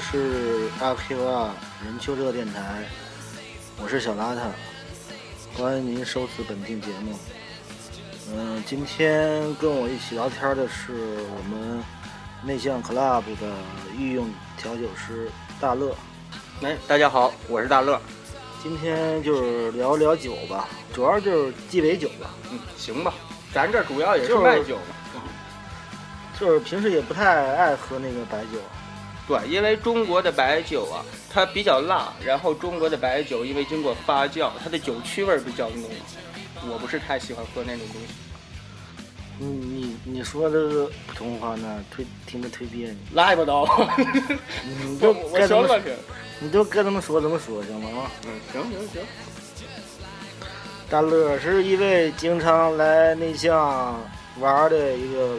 是阿 Q 二人丘热电台，我是小邋遢，欢迎您收听本期节目。嗯，今天跟我一起聊天的是我们内向 Club 的御用调酒师大乐。哎，大家好，我是大乐。今天就是聊聊酒吧，主要就是鸡尾酒吧。嗯，行吧，咱这主要也是卖酒嘛。就是平时也不太爱喝那个白酒。对，因为中国的白酒啊，它比较辣，然后中国的白酒因为经过发酵，它的酒曲味比较浓，我不是太喜欢喝那种东西。你你你说的普通话呢，忒听着忒别你就 我学了去。你就该怎么说怎么说行吗？嗯，行行行。大乐是一位经常来内向玩的一个。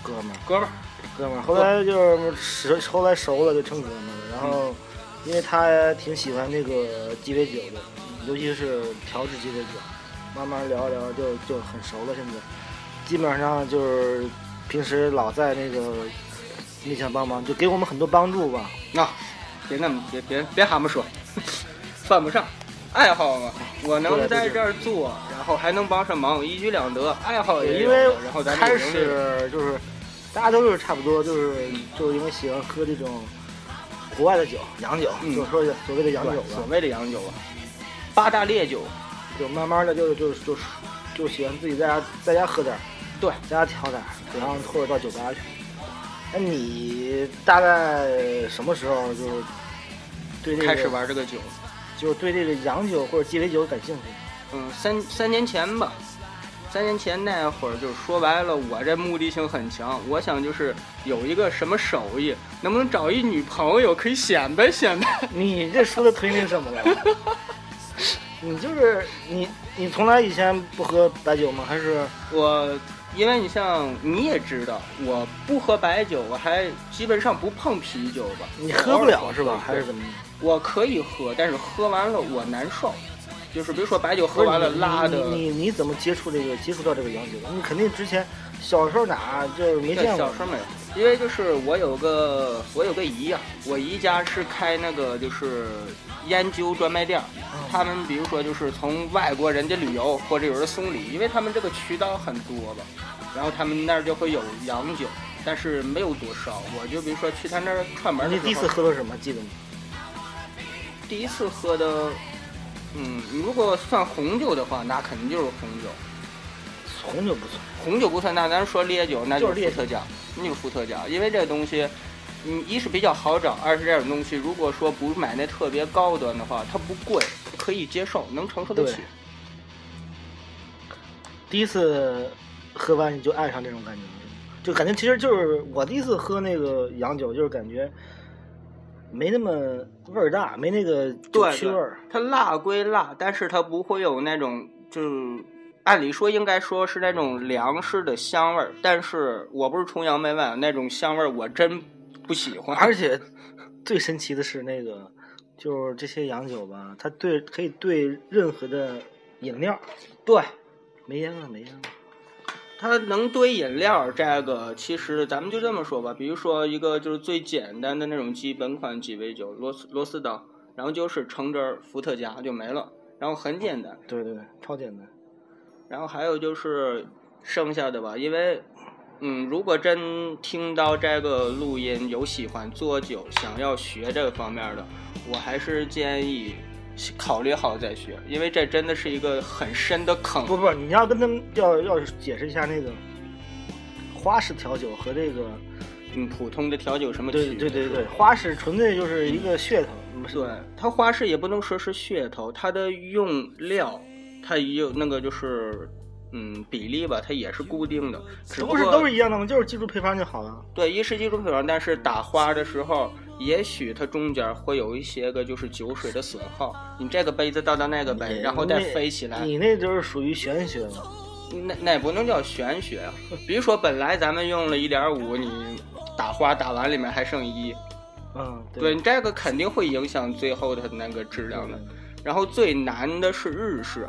哥们儿，哥们儿，哥们儿，后来就是熟，后来熟了就成哥们儿了。然后，因为他挺喜欢那个鸡尾酒的，尤其是调制鸡尾酒，慢慢聊一聊就就很熟了。现在，基本上就是平时老在那个面前帮忙，就给我们很多帮助吧。啊，别那么别别别蛤蟆说，犯不上。爱好嘛，我能在这儿做，然后还能帮上忙，一举两得。爱好也因为然后咱开始就是大家都是差不多，就是就是因为喜欢喝这种国外的酒，洋酒，就是说所谓的洋酒吧。所谓的洋酒吧，八大烈酒，就慢慢的就就就就喜欢自己在家在家喝点儿，对，在家调点儿，然后或者到酒吧去。那你大概什么时候就是对开始玩这个酒？就是对这个洋酒或者鸡尾酒感兴趣。嗯，三三年前吧，三年前那会儿就说白了，我这目的性很强，我想就是有一个什么手艺，能不能找一女朋友可以显摆显摆？你这说的忒那什么了？你就是你，你从来以前不喝白酒吗？还是我？因为你像你也知道，我不喝白酒，我还基本上不碰啤酒吧。你喝不了是吧？还是怎么？我可以喝，但是喝完了我难受，就是比如说白酒喝完了拉的。你你怎么接触这个接触到这个洋酒的？你肯定之前小时候哪就是没见过。小时候没有，因为就是我有个我有个姨呀，我姨家是开那个就是烟酒专卖店，他们比如说就是从外国人家旅游或者有人送礼，因为他们这个渠道很多吧，然后他们那儿就会有洋酒，但是没有多少。我就比如说去他那儿串门。你第一次喝的什么？记得吗？第一次喝的，嗯，如果算红酒的话，那肯定就是红酒。红酒不算，红酒不算，那咱说烈酒，那就是伏特加，那就是伏特加。因为这东西，嗯，一是比较好找，二是这种东西，如果说不买那特别高端的话，它不贵，可以接受，能承受得起。第一次喝完你就爱上这种感觉，就感觉其实就是我第一次喝那个洋酒，就是感觉。没那么味儿大，没那个酒气味儿。它辣归辣，但是它不会有那种，就按理说应该说是那种粮食的香味儿。但是我不是崇洋媚外，那种香味儿我真不喜欢。而且最神奇的是，那个就是这些洋酒吧，它对可以兑任何的饮料。对，没烟了，没烟了。它能堆饮料，这个其实咱们就这么说吧。比如说一个就是最简单的那种基本款鸡尾酒，螺丝螺丝刀，然后就是橙汁儿、伏特加就没了，然后很简单。对对对，超简单。然后还有就是剩下的吧，因为嗯，如果真听到这个录音有喜欢做酒、想要学这个方面的，我还是建议。考虑好再学，因为这真的是一个很深的坑。不不，你要跟他们要要解释一下那个花式调酒和这个嗯普通的调酒什么区别？对对对对，花式纯粹就是一个噱头。对，它花式也不能说是噱头，它的用料它有那个就是嗯比例吧，它也是固定的。不是都是一样的吗？就是记住配方就好了。对，一是记住配方，但是打花的时候。也许它中间会有一些个就是酒水的损耗，你这个杯子倒到那个杯，然后再飞起来，你那就是属于玄学了。那那不能叫玄学啊！比如说本来咱们用了一点五，你打花打完里面还剩一，嗯，对你这个肯定会影响最后的那个质量的。然后最难的是日式，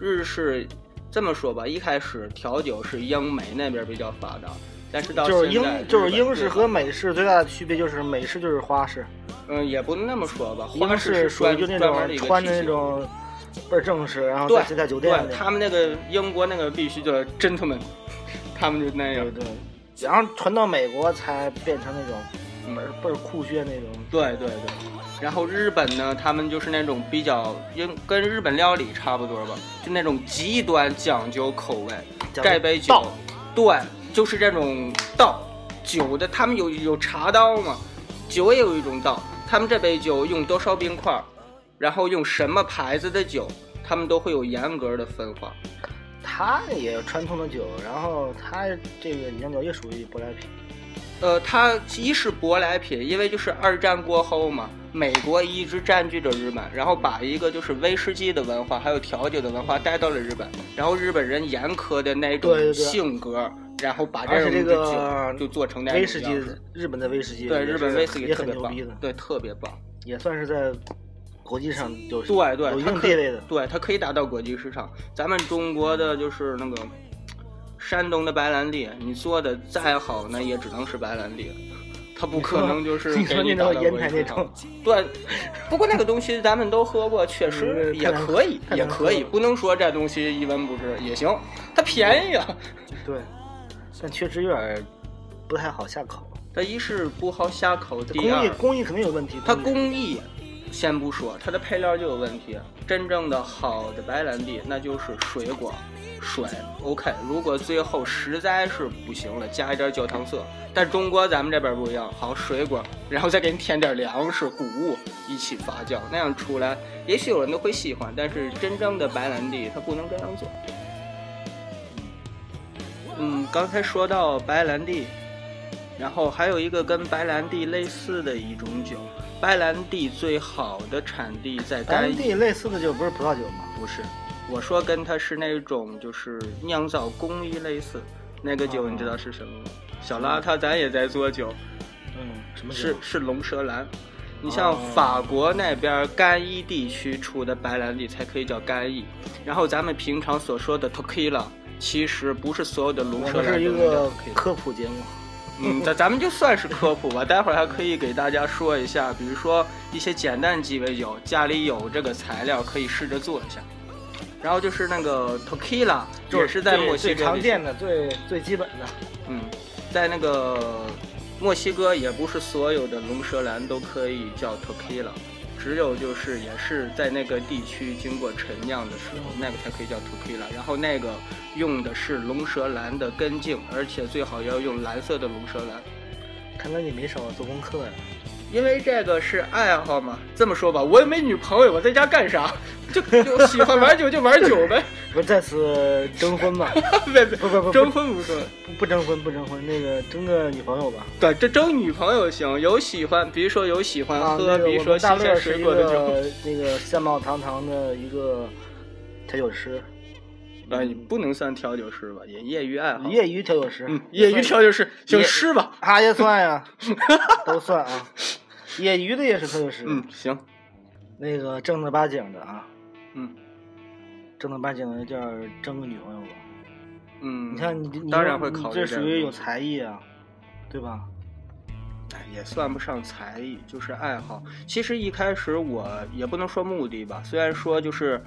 日式这么说吧，一开始调酒是英美那边比较发达。但是到就是现在英就是英式和美式最大的区别就是美式就是花式，嗯，也不能那么说吧，花英式式属于就那种穿的那种倍儿正式，然后对在在酒店对，里，他们那个英国那个必须叫 gentleman，他们就那样对。对，然后传到美国才变成那种门倍儿倍儿酷炫那种。对对对，然后日本呢，他们就是那种比较，英跟日本料理差不多吧，就那种极端讲究口味。叫这杯酒，对，就是这种道酒的，他们有有茶刀嘛，酒也有一种道，他们这杯酒用多少冰块，然后用什么牌子的酒，他们都会有严格的分化。它也有传统的酒，然后它这个研究也属于舶来品。呃，它一是舶来品，因为就是二战过后嘛，美国一直占据着日本，然后把一个就是威士忌的文化还有调酒的文化带到了日本，然后日本人严苛的那种对对对。性格，然后把这个酒就做成威士忌，日本的威士忌对日本威士忌也特别棒很牛逼的，，对，特别棒，也算是在国际上就是对对，有一它可以定地位的。对，它可以达到国际市场。咱们中国的就是那个山东的白兰地，你做的再好，那也只能是白兰地，它不可能就是给打到那种烟台那种，对，不过那个东西咱们都喝过，确实嗯也可以，也可以，不能说这东西一文不值也行，它便宜啊。对，但确实有点不太好下口。它一是不好下口，第二工艺工艺肯定有问题。它工艺先不说，它的配料就有问题。真正的好的白兰地，那就是水果、水。OK，如果最后实在是不行了，加一点焦糖色。但中国咱们这边不一样，好水果，然后再给你添点粮食、谷物一起发酵，那样出来，也许有人都会喜欢。但是真正的白兰地，它不能这样做。嗯，刚才说到白兰地，然后还有一个跟白兰地类似的一种酒，白兰地最好的产地在白兰，地类似的酒不是葡萄酒吗？不是，我说跟它是那种就是酿造工艺类似，那个酒哦你知道是什么吗？小邋遢，咱也在做酒，嗯，什么酒？是是龙舌兰。你像哦法国那边干邑地区出的白兰地才可以叫干邑，然后咱们平常所说的 tequila，其实不是所有的龙舌兰是一个。科普节目。嗯，咱咱们就算是科普吧，待会儿还可以给大家说一下，比如说一些简单鸡尾酒，家里有这个材料可以试着做一下。然后就是那个 tequila，也是在最最墨西哥地区常见的、最最基本的。嗯，在那个墨西哥，也不是所有的龙舌兰都可以叫 tequila，只有就是也是在那个地区经过陈酿的时候，那个才可以叫 tequila。然后那个用的是龙舌兰的根茎，而且最好要用蓝色的龙舌兰。看来你没少做功课呀。因为这个是爱好嘛，这么说吧，我也没女朋友，我在家干啥？就就 喜欢玩酒就玩酒呗，不是在此征婚吧？别别不不不征婚不说，不不征婚不征婚，那个征个女朋友吧。对，这征女朋友行，有喜欢，比如说有喜欢啊，喝，那个比如说大新鲜乐是一水果的酒。个那个相貌堂堂的一个调酒师，啊，你不能算调酒师吧，也业余爱好。业余调酒师，嗯，业余调酒师，姓师吧。啊 也算呀，都算啊。业余的也是调酒师，嗯，行，那个正儿八经的啊，嗯正儿八经的叫争个女朋友吧。嗯，你看你你当然会考虑你这属于有才艺啊，对吧？哎也算不上才艺，就是爱好。其实一开始我也不能说目的吧，虽然说就是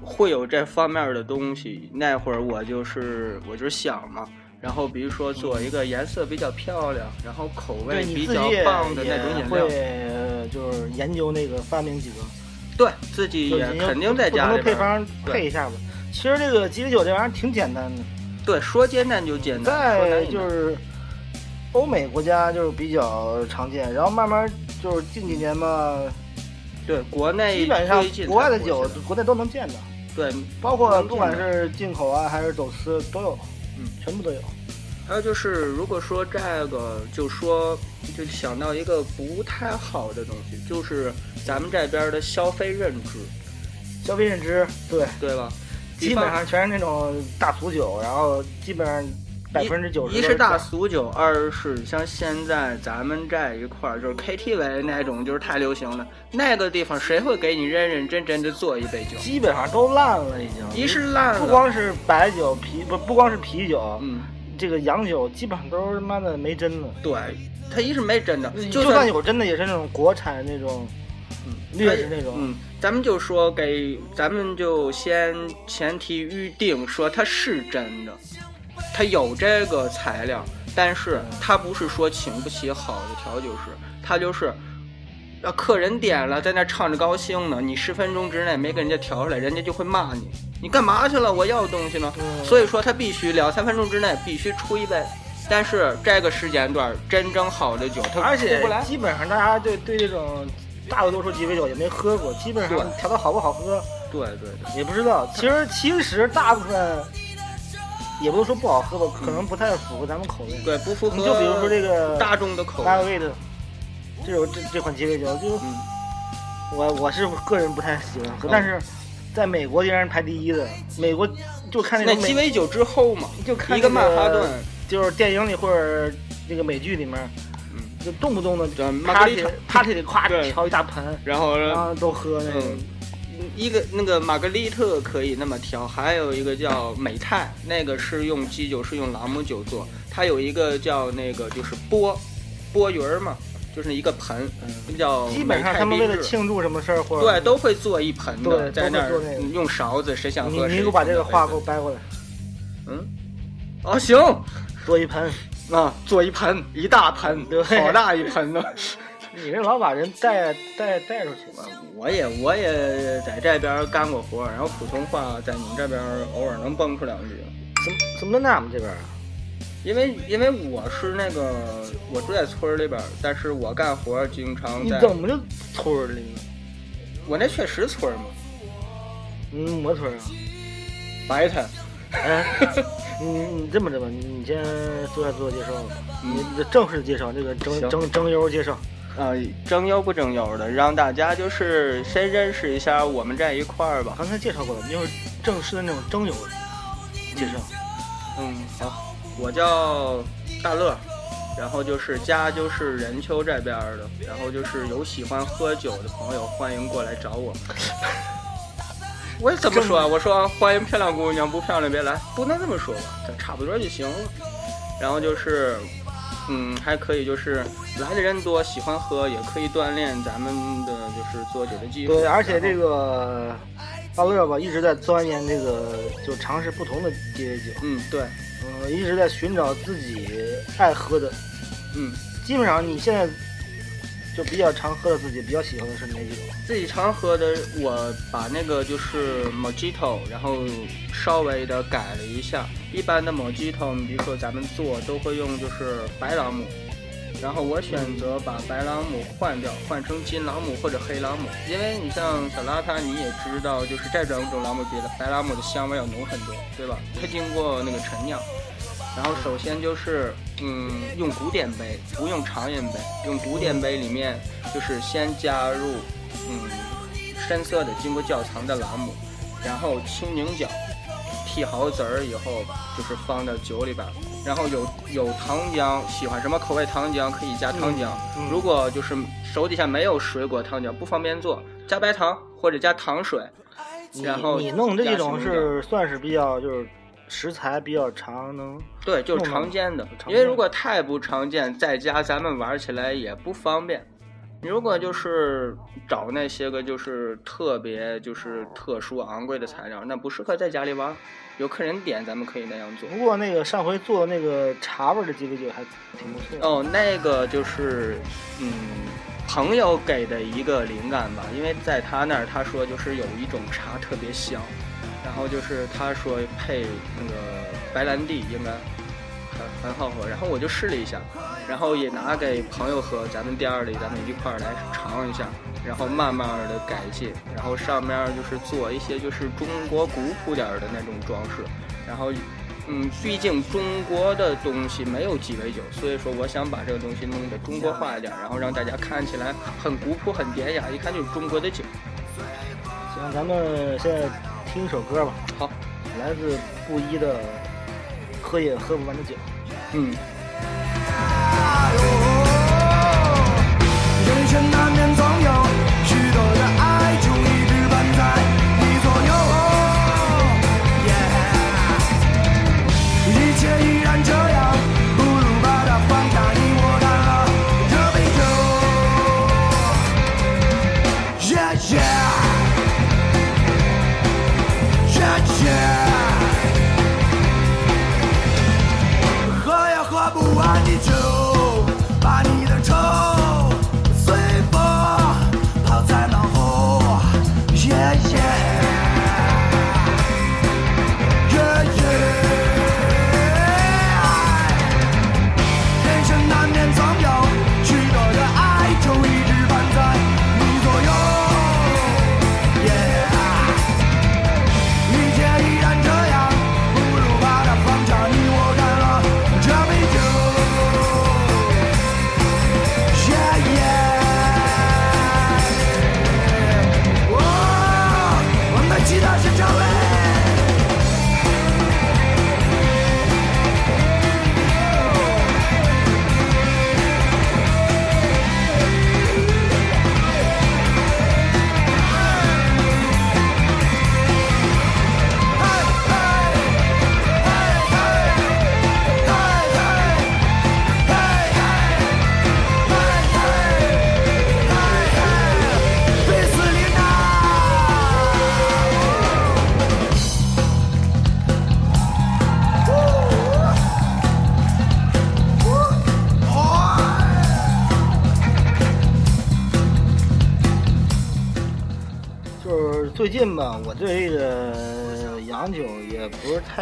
会有这方面的东西。那会儿我就是我就是想嘛，然后比如说做一个颜色比较漂亮，然后口味比较棒的那种饮料，也会呃就是研究那个发明几个，对自己也肯定在家里配方配一下吧。其实这个鸡尾酒这玩意儿挺简单的，对，说简单就简单，在就是欧美国家就是比较常见，然后慢慢就是近几年吧，对国内基本上国外的酒国内都能见到，对包括不管是进口啊还是走私都有，嗯，全部都有。还有就是，如果说这个，就说就想到一个不太好的东西，就是咱们这边的消费认知，消费认知对，对吧？基本上全是那种大俗酒，然后基本上百分之九十一是大俗酒，二是像现在咱们这一块儿，就是 KTV 那种，就是太流行了。那个地方谁会给你认认真真的做一杯酒？基本上都烂了已经。一是烂了，不光是白酒啤不不光是啤酒，嗯，这个洋酒基本上都是他妈的没真的，对，它一是没真的，就算有真的也是那种国产那种，嗯，劣质那种。嗯，咱们就说给，咱们就先前提预定说它是真的，它有这个材料，但是它不是说请不起好的调酒师，它就是。要客人点了，在那唱着高兴呢，你十分钟之内没给人家调出来，人家就会骂你。你干嘛去了？我要东西呢。所以说他必须两三分钟之内必须出一杯。但是这个时间段真正好的酒，他而且基本上大家对对这种大多数鸡尾酒也没喝过，基本上调的好不好喝，对对对，也不知道。其实其实大部分也不能说不好喝吧，可能不太符合咱们口味。对，不符合。你就比如说这个大众的口味的。这种这这款鸡尾酒，就我我是个人不太喜欢喝，但是在美国竟然排第一的。美国就看那鸡尾酒之后嘛，就看一个曼哈顿，就是电影里或者那个美剧里面，嗯，就动不动的就 party party 里夸调一大盆，然后然后都喝那个。一个那个玛格丽特可以那么调，还有一个叫美泰，那个是用基酒是用朗姆酒做，它有一个叫那个就是钵，钵盂儿嘛。就是一个盆，比较基本上他们为了庆祝什么事儿或者对都会做一盆的，在那儿用勺子，谁想喝你你给我把这个话给我掰过来。嗯，哦行，做一盆啊，做一盆一大盆，好大一盆呢。你这老把人带带带出去嘛？我也我也在这边干过活，然后普通话在你们这边偶尔能蹦出两句。怎么怎么能咱们这边啊？因为因为我是那个我住在村里边，但是我干活经常在。你怎么就村里呢？我那确实村嘛。嗯，么村啊？白滩。哎，你你这么着吧，你先做下自我介绍。你这正式介绍，这个征征征优介绍。啊，征优不征优的，让大家就是先认识一下我们在一块儿吧。刚才介绍过了，就是正式的那种征友介绍。嗯，好。我叫大乐，然后就是家就是任丘这边的，然后就是有喜欢喝酒的朋友，欢迎过来找我。我怎么说？啊我说欢迎漂亮姑娘，不漂亮别来，不能这么说吧？差不多就行了。然后就是，嗯，还可以就是来的人多，喜欢喝也可以锻炼咱们的就是做酒的技术。对，而且这个大乐吧，一直在钻研这个，就尝试不同的鸡尾酒。嗯，对。嗯，一直在寻找自己爱喝的，嗯，基本上你现在就比较常喝的，自己比较喜欢的是哪几种？自己常喝的，我把那个就是 Mojito，然后稍微的改了一下。一般的 Mojito，比如说咱们做都会用就是白朗姆。然后我选择把白朗姆换掉，换成金朗姆或者黑朗姆，因为你像小邋遢，你也知道，就是这两种朗姆比白朗姆的香味要浓很多，对吧？它经过那个陈酿。然后首先就是，嗯，用古典杯，不用长饮杯，用古典杯里面就是先加入，嗯，深色的经过窖藏的朗姆，然后青柠角。剔好籽儿以后，就是放到酒里边，然后有有糖浆，喜欢什么口味糖浆可以加糖浆。如果就是手底下没有水果糖浆，不方便做，加白糖或者加糖水。然后你弄这种是算是比较就是食材比较常能对，就是常见的。因为如果太不常见，在家咱们玩起来也不方便。你如果就是找那些个就是特别就是特殊昂贵的材料，那不适合在家里玩。有客人点，咱们可以那样做。不过那个上回做那个茶味的鸡尾酒还挺不错。哦，那个就是嗯，朋友给的一个灵感吧，因为在他那儿他说就是有一种茶特别香，然后就是他说配那个白兰地应该很很好喝，然后我就试了一下。然后也拿给朋友喝，咱们店里咱们一块儿来尝一下，然后慢慢的改进，然后上面就是做一些就是中国古朴点儿的那种装饰，然后，嗯，毕竟中国的东西没有鸡尾酒，所以说我想把这个东西弄得中国化一点，然后让大家看起来很古朴、很典雅，一看就是中国的酒。行，咱们现在听一首歌吧。好，来自布衣的《喝也喝不完的酒》。嗯。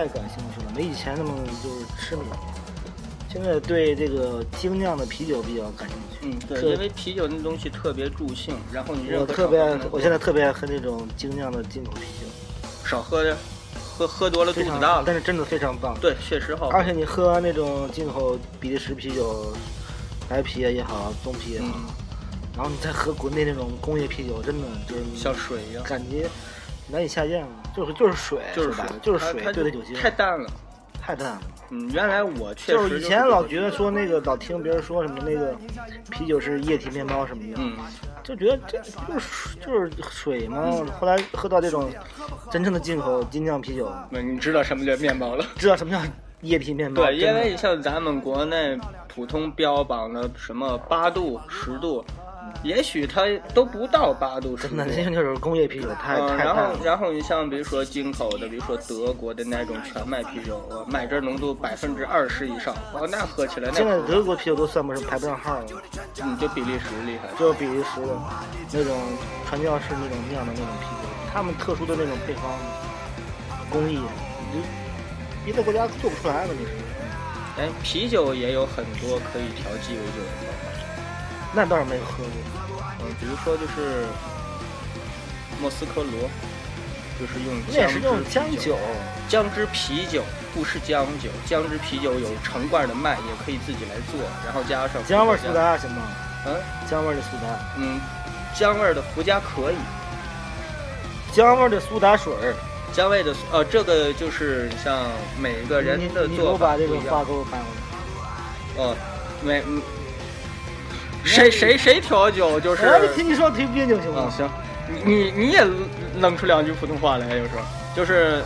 太感兴趣了，没以前那么就是痴迷。现在对这个精酿的啤酒比较感兴趣。嗯，对，因为啤酒那东西特别助兴，然后你我特别我现在特别爱喝那种精酿的进口啤酒，少喝点，喝喝多了肚非常子大了。但是真的非常棒。对，确实好。而且你喝那种进口比利时啤酒，白啤也好，棕啤也好，嗯，然后你再喝国内那种工业啤酒，真的就是像水一样，感觉难以下咽了，就是就是水，就是水就是水兑的酒精，太淡了。太淡了。嗯，原来我确实就是以前老觉得说那个老听别人说什么那个啤酒是液体面包什么的，嗯，就觉得这就是水就是水嘛。后来喝到这种真正的进口精酿啤酒，那你知道什么叫面包了？知道什么叫液体面包。对，因为像咱们国内普通标榜的什么八度、十度，也许它都不到八度、十度真的。那就是工业啤酒，太嗯，然后。然后你像比如说进口的，比如说德国的那种全麦啤酒，呃麦汁浓度百分之二十以上，哦，那喝起来那现在德国啤酒都算不上排不上号了，嗯，就比利时厉害。就是比利时的那种传教士那种酿的那种啤酒，他们特殊的那种配方工艺，你别的国家做不出来了。你是，哎，啤酒也有很多可以调鸡尾酒的方法。那倒是没喝过。嗯，比如说就是莫斯科罗，就是用那也是用姜酒，姜汁啤酒不是姜酒，姜汁啤酒有成罐的卖，也可以自己来做，然后加上姜味儿苏打行吗？嗯姜味儿的苏打，嗯，姜味儿的伏加可以，姜味儿的苏打水儿。姜味的呃，这个就是像每个人的做法把这个话不一样。给我搬过哦，每嗯，谁谁谁调酒就是来。我就听你说听别扭行嗯，吗？行，你你你也扔出两句普通话来，有时候就是，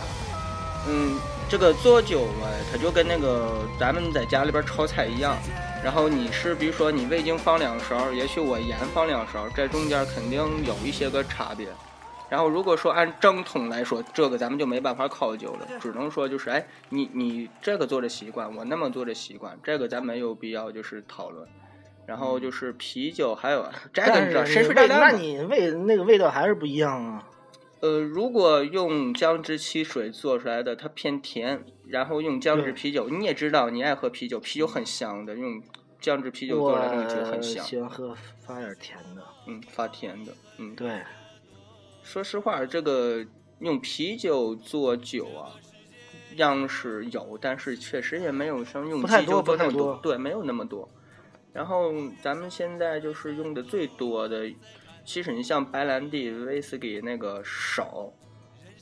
嗯，这个做酒嘛，它就跟那个咱们在家里边炒菜一样。然后你是比如说你味精放两勺，也许我盐放两勺，这中间肯定有一些个差别。然后如果说按正统来说，这个咱们就没办法考究了，只能说就是哎，你你这个做的习惯，我那么做的习惯，这个咱没有必要就是讨论。然后就是啤酒，还有这个你知道谁是深你味那水炸弹吗你味那个味道还是不一样啊。呃，如果用姜汁汽水做出来的，它偏甜，然后用姜汁对啤酒，你也知道你爱喝啤酒，啤酒很香的，用姜汁啤酒做出来那个酒很香，喜欢喝发点甜的。嗯，发甜的，嗯。对，说实话，这个用啤酒做酒啊，样式有，但是确实也没有像用不太基酒多不太做那么多多，对，没有那么多。然后咱们现在就是用的最多的，其实你像白兰地、威士忌那个少，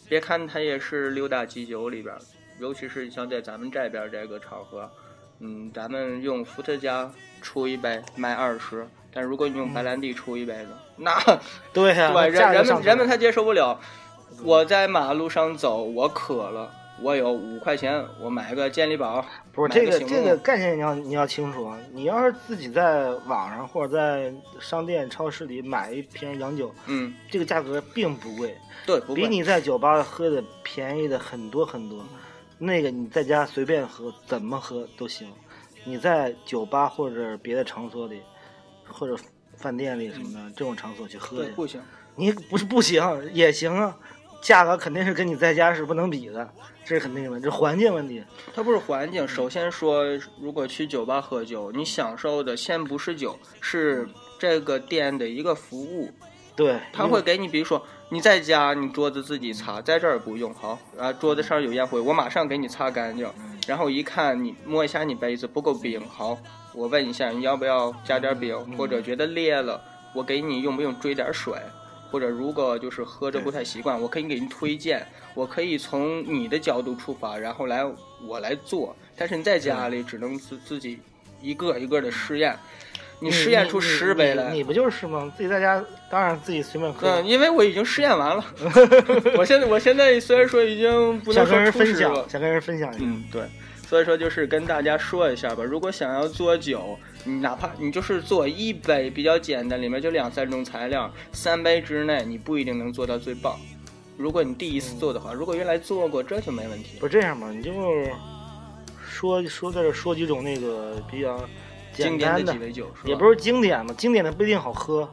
别看它也是六大基酒里边儿，尤其是像在咱们这边儿这个场合，嗯，咱们用伏特加出一杯卖二十，但如果你用白兰地出一杯呢，那对呀、对，人人们人们他接受不了。我在马路上走，我渴了，我有五块钱，我买个健力宝。不是这个这个概念你要你要清楚啊！你要是自己在网上或者在商店、超市里买一瓶洋酒，嗯，这个价格并不贵，对，不。比你在酒吧喝的便宜的很多很多。那个你在家随便喝，怎么喝都行。你在酒吧或者别的场所里，或者饭店里什么的、这种场所去喝不行。你不是不行也行啊，价格肯定是跟你在家是不能比的，这是肯定的，这环境问题。它不是环境。首先说，如果去酒吧喝酒，你享受的先不是酒，是这个店的一个服务。对，他会给你，比如说你在家，你桌子自己擦，在这儿不用好啊，桌子上有烟灰，我马上给你擦干净。然后一看你摸一下你杯子不够冰，好，我问一下你要不要加点冰，或者觉得裂了，我给你用不用追点水，或者如果就是喝着不太习惯，我可以给你推荐，我可以从你的角度出发，然后来我来做。但是你在家里只能自自己一个一个的试验，你试验出十杯来你，你不就是吗？自己在家当然自己随便喝，嗯，因为我已经试验完了。我现在我现在虽然说已经不能想跟人说分享，想跟人分享一下。嗯，对，所以说就是跟大家说一下吧。如果想要做酒，你哪怕你就是做一杯比较简单，里面就两三种材料，三杯之内你不一定能做到最棒。如果你第一次做的话，如果原来做过，这就没问题不。是这样吧？你就说说在这说几种那个比较简经典单的酒？也不是经典嘛，经典的不一定好喝，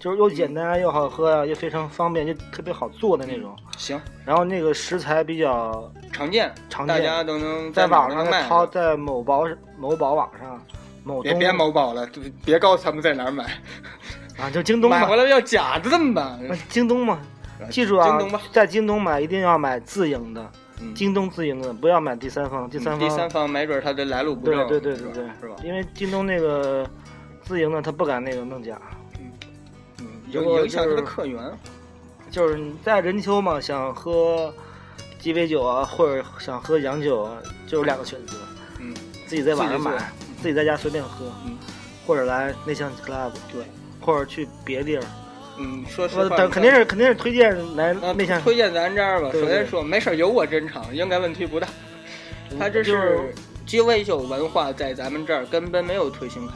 就就是又简单又好喝呀、又非常方便，就特别好做的那种。行，然后那个食材比较常见，常见大家都能在网上网卖淘，在某宝某宝网上，某别别某宝了，别告诉他们在哪儿买，啊，就京东买回，来要假的怎么办？京东嘛，记住啊，京东吧，在京东买一定要买自营的，嗯京东自营的，不要买第三方，第三方第三方没准他的来路不对正，对对对对，是吧？因为京东那个自营的，他不敢那个弄假，嗯，有影响他就是的客源。就是你在任丘嘛，想喝鸡尾酒啊，或者想喝洋酒啊，就有两个选择，嗯，自己在网上买，自己在家随便喝，嗯或者来内向 club，对，或者去别地儿，嗯，说实我话，等肯定是肯定是推荐来啊，内向，推荐咱这儿吧。首先说，没事儿有我真诚，应该问题不大。他这就是鸡尾酒文化在咱们这儿根本没有推行开，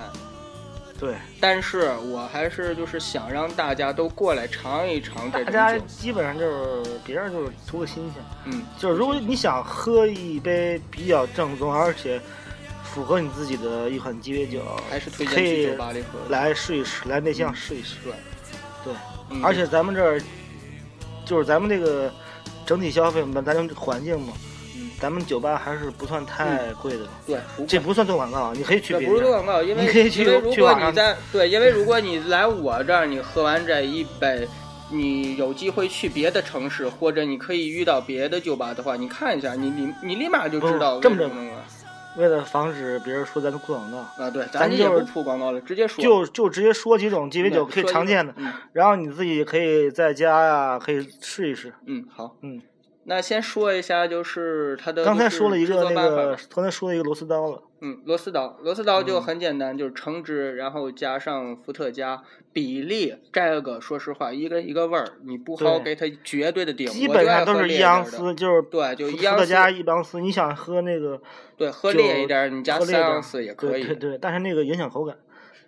对，但是我还是就是想让大家都过来尝一尝这大家。基本上就是别人就是图个新鲜，嗯，就是如果你想喝一杯比较正宗，而且符合你自己的一款鸡尾酒，还是推荐去酒吧里喝。来试一试，来内向试一试。对，对，嗯。而且咱们这儿就是咱们这个整体消费嘛，咱这环境嘛，嗯咱们酒吧还是不算太贵的，对，不这不算做广告，你可以去这别地儿。不是做广告，因为你可以去因为如果你在对，因为如果你来我这儿，你喝完这一杯，你有机会去别的城市，或者你可以遇到别的酒吧的话，你看一下，你你你立马就知道不这么着为什么了为了防止别人说咱们做广告，啊！对，咱就是铺广告了，直接说。就就直接说几种鸡尾酒可以常见的，嗯。然后你自己可以在家呀可以试一试。嗯，好，嗯，那先说一下，就是它的刚才说了一个那个，刚才说了一个螺丝刀了，嗯，螺丝刀，螺丝刀就嗯很简单，就是橙汁，然后加上伏特加，比例这个说实话，一个一个味儿，你不好给它绝对的顶，基本上都是一盎司，就是对，就伏伏特一盎司加一盎司。你想喝那个对，喝烈一点儿，你加三盎司也可以。对，但是那个影响口感。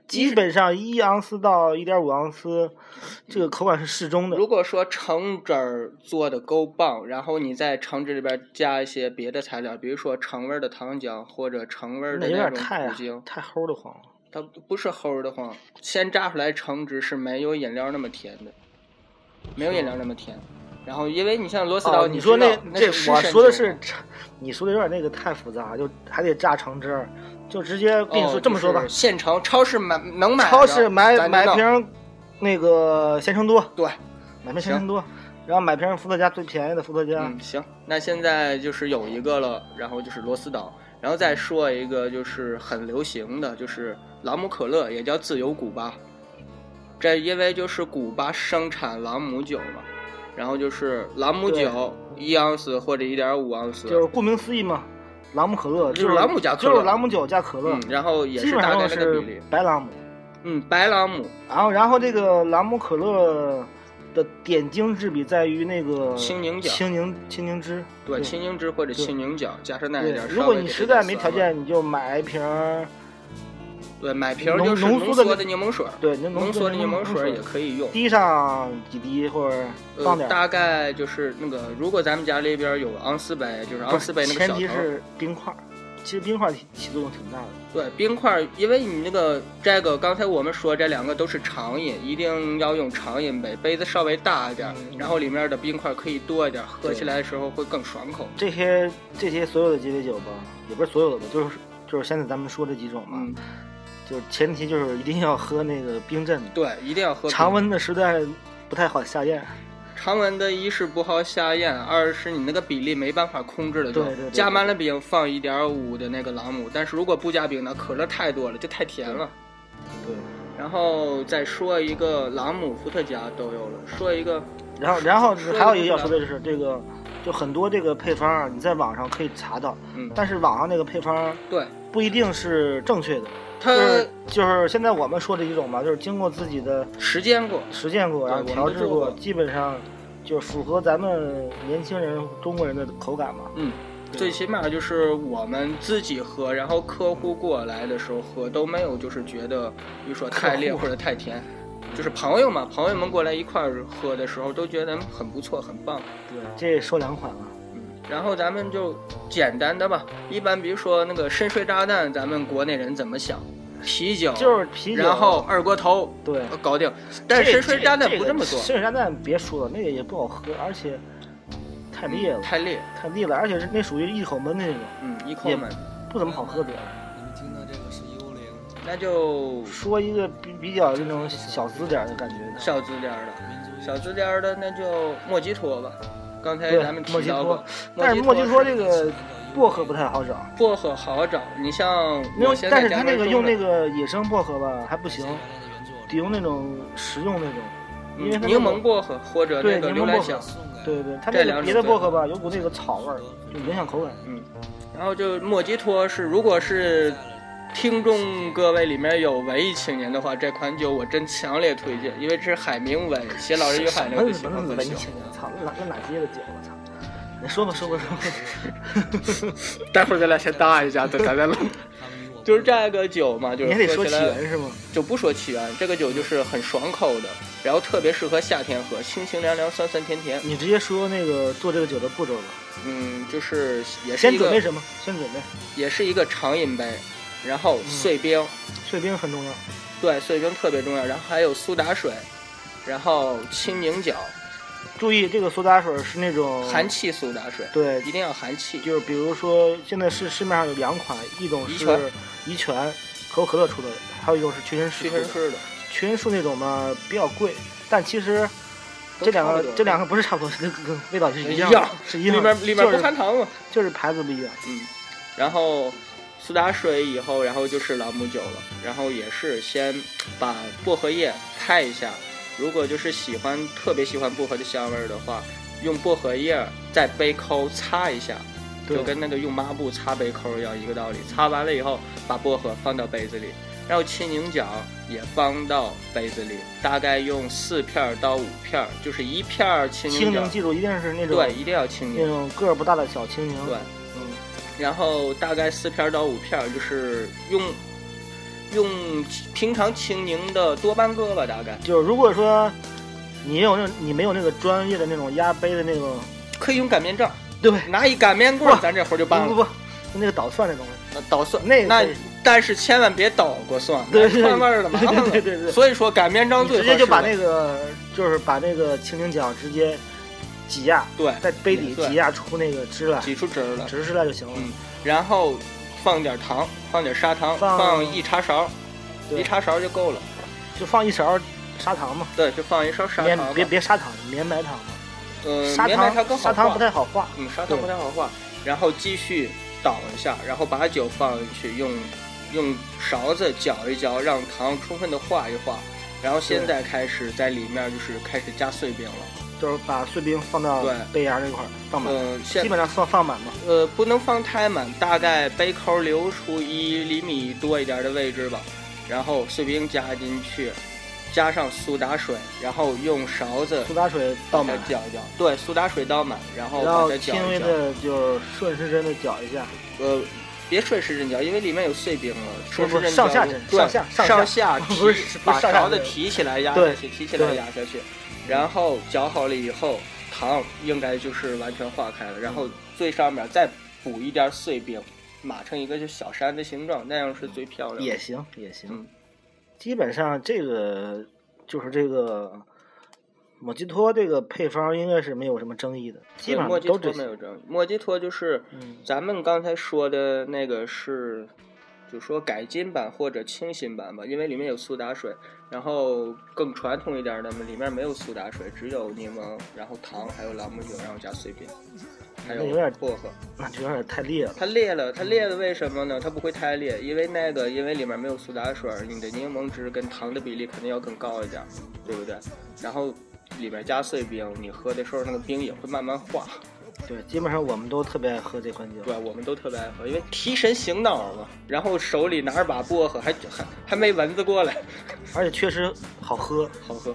即基本上一盎司到一点五盎司，这个口感是适中的。如果说橙汁儿做的够棒，然后你在橙汁里边加一些别的材料，比如说橙味儿的糖浆或者橙味儿的那种点太苦精，太齁的慌了。它不是齁的慌，先榨出来橙汁是没有饮料那么甜的，没有饮料那么甜。然后因为你像螺丝刀，哦，你说那那这我说的是，你说的有点那个太复杂，就还得榨橙汁儿，就直接跟你说、哦这么说吧。就，是现成超市买能买，超市买买瓶那个鲜橙多，对，买瓶鲜橙多，然后买瓶伏特加最便宜的伏特加，嗯，行，那现在就是有一个了，然后就是螺丝刀，然后再说一个就是很流行的，就是朗姆可乐，也叫自由古巴。这因为就是古巴生产朗姆酒嘛，然后就是朗姆酒一盎司或者一点五盎司，就是顾名思义嘛，朗姆可乐就是朗姆加可乐。就是朗姆酒加可乐，嗯，然后也是大概是那个比例，白朗姆。嗯，白朗姆。然后，然后这个朗姆可乐的点睛之笔在于那个青柠角。青柠青柠汁。对青柠汁或者青柠角加上那一点，，如果你实在没条件，你就买一瓶儿，对，买瓶儿浓就是浓缩的柠檬水儿，对，那浓缩的柠檬水儿也可以用。滴上几滴或者放呃，点儿。大概就是那个，如果咱们家里边有昂斯杯，就是昂斯杯那个前小头儿，提是冰块儿，其实冰块儿起起作用挺大的。对冰块儿，因为你那个这个刚才我们说这两个都是长饮，一定要用长饮杯，杯子稍微大一点然后里面的冰块可以多一点儿，喝起来的时候会更爽口。这些这些所有的鸡尾酒吧，也不是所有的吧，就是就是现在咱们说这几种嘛，嗯，就是前提就是一定要喝那个冰镇的，对，一定要喝常温的实在不太好下咽。常温的一是不好下咽，二是你那个比例没办法控制的就对对对加满了冰放一点五的那个朗姆，但是如果不加冰呢，可乐太多了就太甜了。对，然后再说一个朗姆、伏特加都有了，说一个然后然后说还有一个要说的就是这个，就很多这个配方啊，你在网上可以查到，嗯，但是网上那个配方对。不一定是正确的。它就是就是现在我们说的一种吧，就是经过自己的实践过，实践过，然后调制过，基本上就是符合咱们年轻人、中国人的口感嘛。嗯，最起码就是我们自己喝，然后客户过来的时候喝都没有就是觉得，比如说太烈或者太甜，就是朋友嘛，朋友们过来一块儿喝的时候都觉得很不错，很棒。对，这说两款了。嗯，然后咱们就简单的吧，一般比如说那个深水炸弹，咱们国内人怎么想？啤酒，就是啤酒，然后二锅头，对。呃搞定。但是深水炸弹不这么做，深水炸弹别说了，那个也不好喝，而且太烈了，太烈，太烈了，而且是那属于一口闷那种，嗯，一口闷。不怎么好喝点儿。你们听到这个是幽灵，那就说一个比比较那种小资点儿的感觉的，小资点儿的，小资点儿的那就莫吉托吧。刚才咱们莫吉托提到过，但是莫吉托这个薄荷不太好找，薄荷好找，你像我现在但是它那个用那个野生薄荷吧还不行，得用那种食用那种，因为柠檬薄荷或者那个牛檬香，对对对，它这那个别的薄荷吧有股那个草味儿，就影响口感。嗯，然后就莫吉托是，如果是听众各位里面有文艺青年的话，这款酒我真强烈推荐，因为这是海明威写《老人与海》那个酒。文青年！操，那哪那哪街的酒？我操！你说吧说吧说吧，待会儿咱俩先搭一下，等咱再录。就是这个酒嘛，就是你得说起源是吗？就不说起源，这个酒就是很爽口的，然后特别适合夏天喝，清清凉凉、酸酸甜甜。你直接说那个做这个酒的步骤吧。嗯，就是也是先一个准备什么？先准备也是一个长饮杯，然后碎冰，碎冰很重要。对，碎冰特别重要，然后还有苏打水，然后青柠角，注意，这个苏打水是那种寒气苏打水，对，一定要寒气。就是比如说现在市市面上有两款，一种是怡泉可口可乐出的，还有一种是屈臣氏的。屈臣氏的，屈臣氏那种嘛比较贵，但其实这两个这两个不是差不多，这个味道是一一样样的，是一样里的。面里面就是不含糖嘛，就是牌子不一样。嗯，然后苏打水以后，然后就是朗姆酒了，然后也是先把薄荷叶拍一下，如果就是喜欢特别喜欢薄荷的香味儿的话，用薄荷叶在杯口擦一下，就跟那个用抹布擦杯口一样一个道理。擦完了以后，把薄荷放到杯子里，然后青柠角也放到杯子里，大概用四片儿到五片儿，就是一片儿青青柠记住一定是那种对，一定要青柠。那种个儿不大的小青柠。对，嗯，然后大概四片到五片，就是用用平常青柠的多半个吧，大概。就是如果说你有那你没有那个专业的那种压杯的那种，可以用擀面杖，对，拿一擀面棍儿，咱这活儿就办了。不不不，那个捣蒜那东西，捣蒜，那那但是千万别捣过蒜，对那串味儿了，麻烦了。对对对对。所以说擀面杖最直接就把那个就是把那个青柠角直接挤压，对在杯底挤压出那个汁来，挤出汁儿了，汁出来就行了。嗯，然后放点糖，放点砂糖，放放一茶勺，对一茶勺就够了。就放一勺砂糖嘛，对，就放一勺砂糖吧。别别砂糖，绵白糖嘛，呃，砂糖更好砂糖不太好化。嗯，砂糖不太好化，然后继续倒一下，然后把酒放进去，用用勺子搅一搅，让糖充分的化一化，然后现在开始在里面就是开始加碎冰了。就是把碎冰放到对杯沿儿那块儿放满，呃，现基本上放放满嘛。呃不能放太满，大概杯口留出一厘米多一点的位置吧，然后碎冰加进去，加上苏打水，然后用勺子苏打水倒满，搅一搅，对，苏打水倒满，然后然后把它搅轻微。的就是顺时针的搅一下，呃，别顺时针搅，因为里面有碎冰了。顺时针搅上下针上下上上下提不是把勺子提起来压下去，提起来压下去，然后搅好了以后，糖应该就是完全化开了，然后最上面再补一点碎冰，码成一个就小山的形状，那样是最漂亮的。也行也行。嗯。基本上这个就是这个莫吉托这个配方应该是没有什么争议的，基本上都没有争议，莫吉托就是嗯。咱们刚才说的那个是，就说改进版或者清新版吧，因为里面有苏打水，然后更传统一点的嘛，里面没有苏打水，只有柠檬，然后糖，还有朗姆酒，然后加碎冰，还有有点薄荷。那就有点太烈了。它烈了，它烈了，为什么呢？它不会太烈，因为那个，因为里面没有苏打水，你的柠檬汁跟糖的比例肯定要更高一点，对不对？然后里面加碎冰，你喝的时候那个冰也会慢慢化。对，基本上我们都特别爱喝这款酒。对，我们都特别爱喝，因为提神醒脑嘛。然后手里拿着把薄荷，还还还没蚊子过来，而且确实好喝，好喝。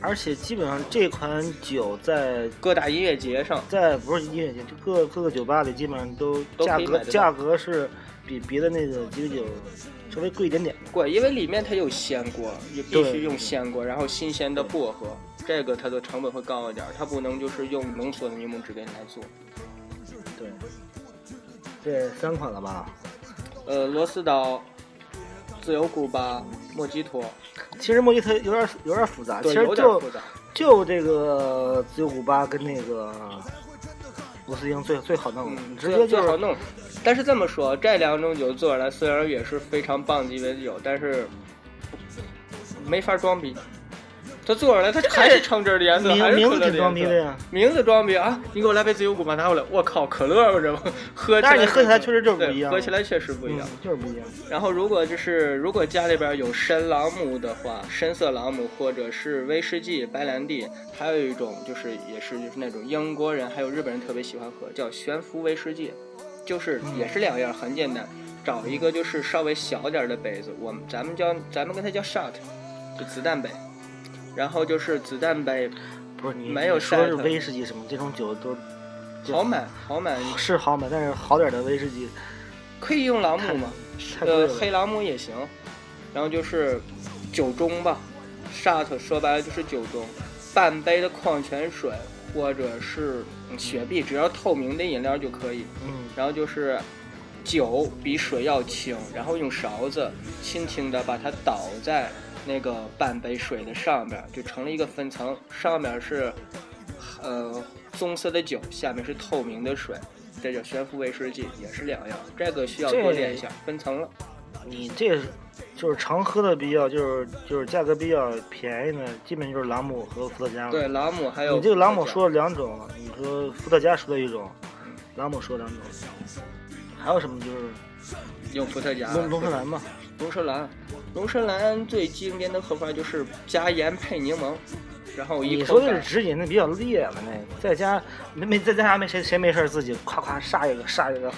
而且基本上这款酒在各大音乐节上，在不是音乐节，就各各个酒吧里基本上都都价格价格是比别的那个鸡尾酒稍微贵一点点。贵，因为里面它有鲜锅，也必须用鲜锅，然后新鲜的薄荷，这个它的成本会高一点，它不能就是用浓缩的柠檬汁给你来做。对，这三款了吧？呃，螺丝刀，自由古巴、莫吉托，其实莫吉托有点有点复杂，其，实就。就这个自由古巴跟那个波斯鹰最最好弄，嗯，直接就好弄。但是这么说，这两种酒做出来虽然也是非常棒的鸡尾酒，但是没法装逼。它做出来，它还是橙汁儿的颜色，还是可乐名名字挺装逼的呀。名字装逼啊！你给我来杯自由古巴拿过来，我靠，可乐吧这不？喝起来，但是你喝起来确实就是不一样喝起来确实不一样。嗯，就是不一样。然后如果就是如果家里边有深朗姆的话，深色朗姆或者是威士忌、白兰地，还有一种就是也是就是那种英国人还有日本人特别喜欢喝，叫悬浮威士忌，就是也是两样，很简单，找一个就是稍微小点的杯子，我们咱们叫咱们跟它叫 shot，就子弹杯，然后就是子弹杯不是你没有你说是威士忌什么这种酒都就好买好买，是好买，但是好点的威士忌可以用朗姆吗？呃，黑朗姆也行，然后就是酒盅吧，shot 说白了就是酒盅，半杯的矿泉水或者是嗯雪碧，只要透明的饮料就可以。嗯，然后就是酒比水要轻，然后用勺子轻轻的把它倒在那个半杯水的上边，就成了一个分层，上面是呃棕色的酒，下面是透明的水。这叫悬浮威士忌，也是两样。这个需要多练一下，分层了。你这是就是常喝的比较就是就是价格比较便宜的，基本就是朗姆和伏特加了。对，朗姆还有你这个朗姆说了两种，你说伏特加说了一种，朗姆说两种，还有什么就是用伏特加，龙龙舌兰嘛，龙舌兰，龙舌兰最经典的喝法就是加盐配柠檬，然后一你说的是直饮，那比较烈了那个，在家没没在家没谁谁没事儿自己夸夸杀一个杀一个，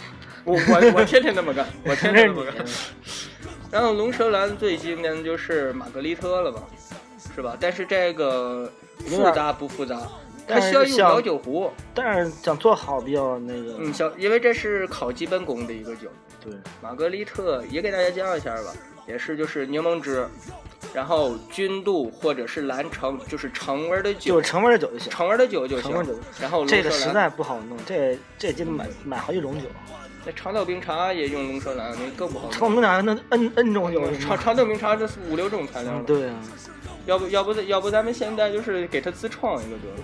我我我天天那么干，我天天那么干。然后龙舌兰最经典的就是玛格丽特了吧，是吧？但是这个复杂不复杂？它需要用像老酒壶，但是想做好比较那个，嗯，小，因为这是考基本功的一个酒。对，玛格丽特也给大家讲一下吧，也是就是柠檬汁，然后君度或者是蓝橙，就是橙味的酒，就是橙味的酒就行。橙味的酒就行橙味酒。然后这个实，在不好弄，这这就得买买好几种酒，那长岛冰茶也用龙舌兰，那更不好弄。长岛冰茶那 N N 种酒，长长岛冰茶这是五六种材料了，嗯对啊，要不要不要不咱们现在就是给它自创一个得了。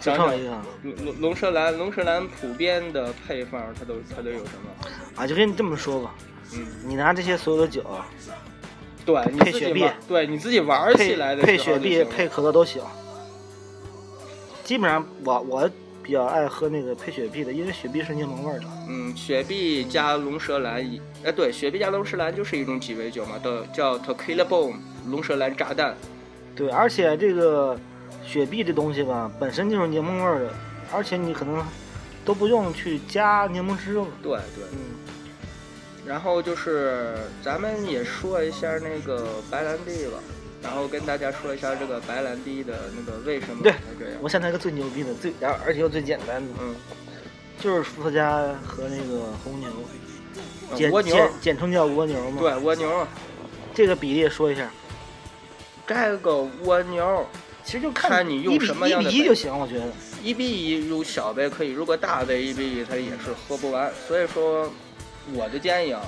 自创一个啊，龙龙龙舌兰，龙舌兰普遍的配方它都它都有什么？啊，就跟你这么说吧，嗯，你拿这些所有的酒，对，你配雪碧，对你自己玩起来的配雪碧、配可乐都行。基本上我我比较爱喝那个配雪碧的，因为雪碧是柠檬味儿的。嗯，雪碧加龙舌兰一，哎，对，雪碧加龙舌兰就是一种鸡尾酒嘛，的叫 Tequila Bomb 龙舌兰炸弹。对，而且这个雪碧这东西吧，本身就是柠檬味儿的，而且你可能都不用去加柠檬汁了。对对，嗯，然后就是咱们也说一下那个白兰地吧，然后跟大家说一下这个白兰地的那个为什么对这样。我想到一个最牛逼的，最然后而且又最简单的，嗯，就是伏特加和那个红牛，蜗牛，简简称叫蜗牛嘛。，对蜗牛，这个比例说一下，这个蜗牛其实就看你用什么样的杯一比一就行，我觉得。一比一入小杯可以，如果大杯一比一它也是喝不完，所以说我的建议啊，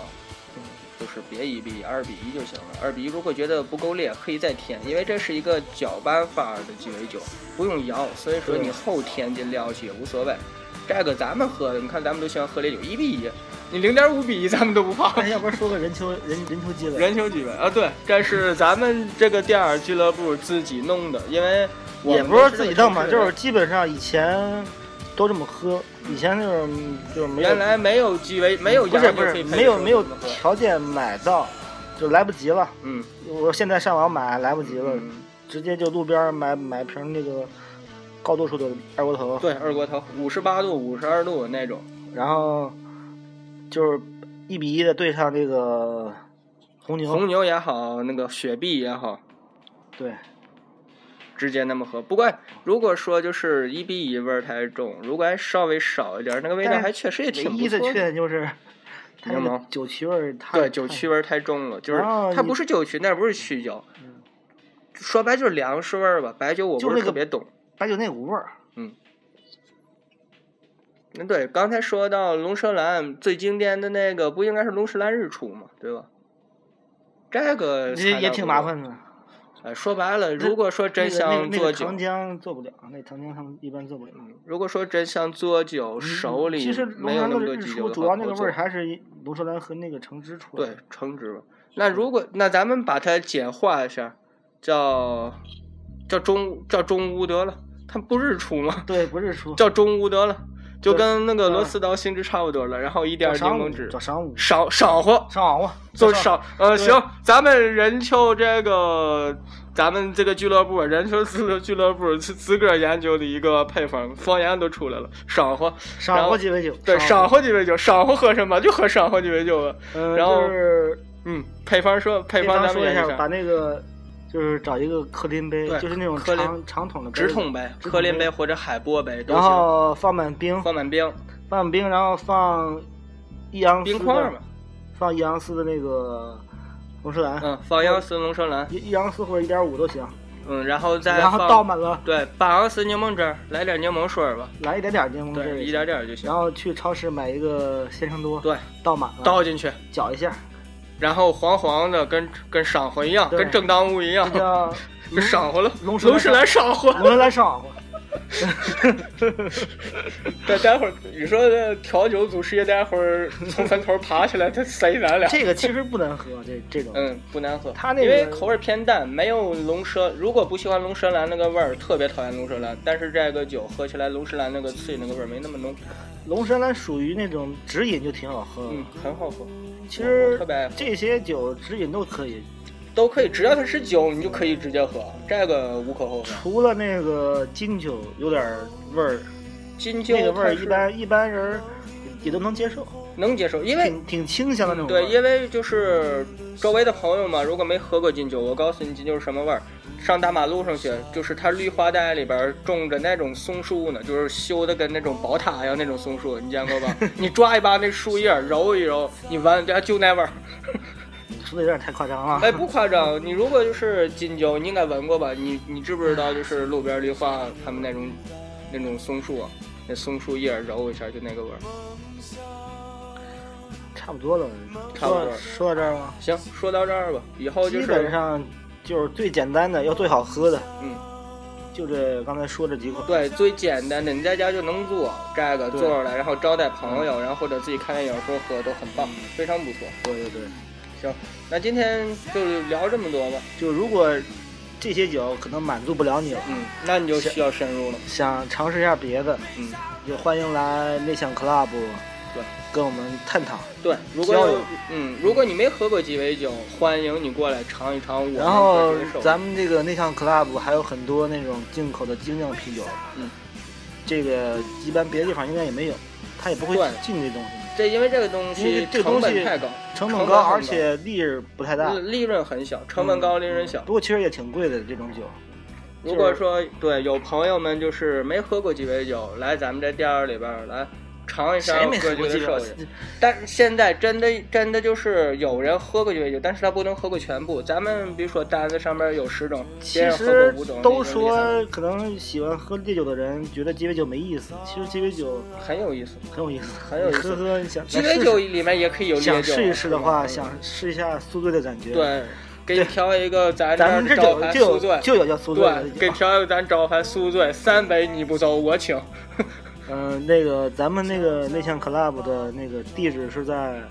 嗯就是别一比一，二比一就行了。二比一如果觉得不够烈，可以再添，因为这是一个搅拌法的鸡尾酒，不用摇，所以说你后添进料去也无所谓。这个咱们喝的，你看咱们都喜欢喝烈酒，一比一，你零点五比一咱们都不怕。那要不然说个人球人人球基本，人球几杯啊？对，这是咱们这个店儿俱乐部自己弄的，因为也不是自己弄嘛，就是基本上以前都这么喝，以前就是就是没有原来没有鸡尾，没有不是不是没有没有条件买到，就来不及了。嗯，我现在上网买来不及了，嗯直接就路边买买瓶那个高度数的二锅头，对，二锅头五十八度、五十二度那种，然后就是一比一的对上这个红牛，红牛也好，那个雪碧也好，对，直接那么喝。不过如果说就是一比一味儿太重，如果还稍微少一点儿，那个味道还确实也挺唯一的挺不错缺点就是柠檬酒曲味儿太对，酒曲味儿太重了，就是它不是酒曲，那不是曲酒，说白就是粮食味儿吧。白酒我不是特别懂。白酒那股味儿，嗯，对，刚才说到龙舌兰最经典的那个，不应该是龙舌兰日出吗，对吧？这个也也挺麻。烦的。哎，说白了，如果说真想做酒个那个糖，浆做不了，那糖浆他们一般做不了。如果说真想做酒，手里嗯其实没有那么多基酒主要那个味儿还是龙舌兰和那个橙汁出来对。橙汁吧。那如果那咱们把它简化一下，叫叫中叫中乌得了，它不日出吗？对，不日出叫中乌得了，就跟那个嗯螺丝刀性质差不多了，然后一点柠檬汁叫，商务，赏赏货。商务，就少呃行，咱们人球这个，咱们这个俱乐部人球俱俱乐部自自个儿研究的一个配方，方言都出来了，赏货，然商后务鸡尾酒。对，商赏货鸡尾酒，赏货喝什么就喝赏货鸡尾酒吧。嗯，然后是嗯，配方说配配方方说一下，把那个就是找一个科林杯，就是那种长长筒的杯直筒杯、科林杯或者海波杯都然，后放满冰，放满冰，放满冰，然后放一盎司冰块嘛，放一盎司的那个龙舌兰，嗯，放杨丝龙舌兰，一一盎司或者一点五都行，嗯，然后再然后倒满了，对八盎司柠檬汁儿，来点柠檬水儿吧，来一点点柠檬汁一点点儿就行然。后去超市买一个鲜橙多，对，倒满了，倒进去，搅一下，然后黄黄的，跟跟赏魂一样，跟正当物一样跟上火了。龙舌兰龙舌兰上火。龙舌兰上火。待待会儿，你说这调酒祖师爷待会儿从坟头爬起来，他塞咱俩。这个其实不难喝，这这种，嗯，不难喝。它那个因为口味偏淡，没有龙舌。如果不喜欢龙舌兰那个味儿，特别讨厌龙舌兰。但是这个酒喝起来，龙舌兰那个刺激那个味儿没那么浓。龙舌兰属于那种直饮就挺好喝的。嗯，很好喝。其实特别这些酒直饮都可以，都可以，只要它是酒，你就可以直接喝，这个无可厚非。除了那个金酒有点味儿，金酒那个味儿一般一般人儿也都能接受，能接受，因为挺挺清香的那种。对，因为就是周围的朋友嘛，如果没喝过金酒，我告诉你金酒是什么味儿。上大马路上去，就是它绿化带里边种着那种松树呢，就是修的跟那种宝塔一样那种松树，你见过吧？你抓一把那树叶揉一揉，你闻着就那味儿。你说的有点太夸张了。哎，不夸张，你如果就是金酒，你应该闻过吧？你你知不知道就是路边绿化他们那种那种松树啊，那松树叶揉一下就那个味儿。差不多了，差不多说说到这儿吗？行，说到这儿吧，以后就基是本上就是最简单的，要最好喝的，嗯。就这刚才说这几款。对，最简单的，你在家就能做这个做出来，然后招待朋友，然后或者自己看电影时候喝都很棒，非常不错。对对对，行，那今天就聊这么多吧。就如果这些酒可能满足不了你了，嗯，那你就需要深入了。想尝试一下别的，嗯，就欢迎来内向 club，对，跟我们探讨。对，如果有嗯，如果你没喝过鸡尾酒，欢迎你过来尝一尝我们然后咱们这个内向 club 还有很多那种进口的精酿啤酒，嗯，这个一般别的地方应该也没有，他也不会对进这东西，这因为这个东西成本太高，成本高，而且利润不太大，利润很小，成本高，利润小。不过其实也挺贵的这种酒。如果说对有朋友们就是没喝过鸡尾酒，来咱们这店儿里边儿来尝一下喝过鸡尾的手艺。但是现在真的真的就是有人喝过鸡尾酒，但是他不能喝过全部。咱们比如说单子上面有十种，别其实都说可能喜欢喝烈酒的人觉得鸡尾酒没意思，其实鸡尾酒很有意思。很有意思，很有意思喝喝，你想鸡尾酒里面也可以有烈酒，想试一试的话，想试一下宿醉的感觉。，对，给你调一个咱这招牌宿醉有。就有叫宿醉对，给酒。调一个咱招牌宿醉，三杯你不走我请。嗯，那个咱们那个内向 club 的那个地址是在，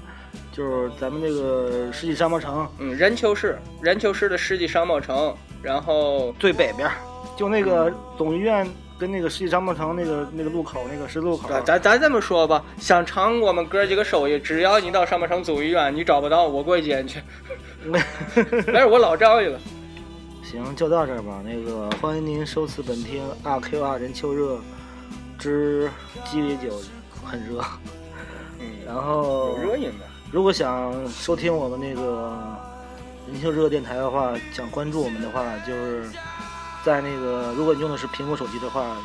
就是咱们那个世纪商贸城嗯，任丘市，任丘市的世纪商贸城，然后最北边儿，就那个总医院跟那个世纪商贸城那个那个路口那个十字路口。对，咱咱这么说吧，想尝我们哥几个手艺，只要你到商贸城总医院，你找不到我过去接你去。没事，我老招去了。行，就到这儿吧。那个欢迎您收听本听阿 Q 二人秋热之鸡尾酒很热。嗯，然后有热饮的。如果想收听我们那个人秀热电台的话，想关注我们的话，就是在那个，如果你用的是苹果手机的话，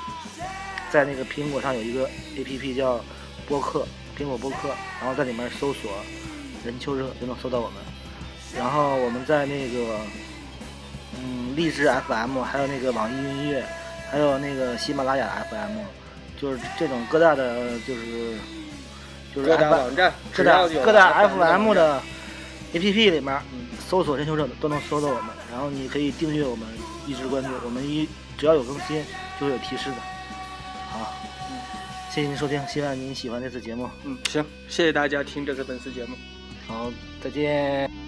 在那个苹果上有一个 APP 叫播客，苹果播客，然后在里面搜索“任秋热”就能搜到我们。然后我们在那个嗯荔枝 FM，还有那个网易云音乐，还有那个喜马拉雅 FM，就是这种各大的就是就是各大网站，各大各大 FM 的网 FM 站的 A P P 里面嗯搜索“真修正”都能搜到我们，然后你可以订阅我们，一直关注我们一只要有更新就会有提示的。好，嗯谢谢您收听，希望您喜欢这次节目。嗯，行，谢谢大家听这个本次节目。好，再见。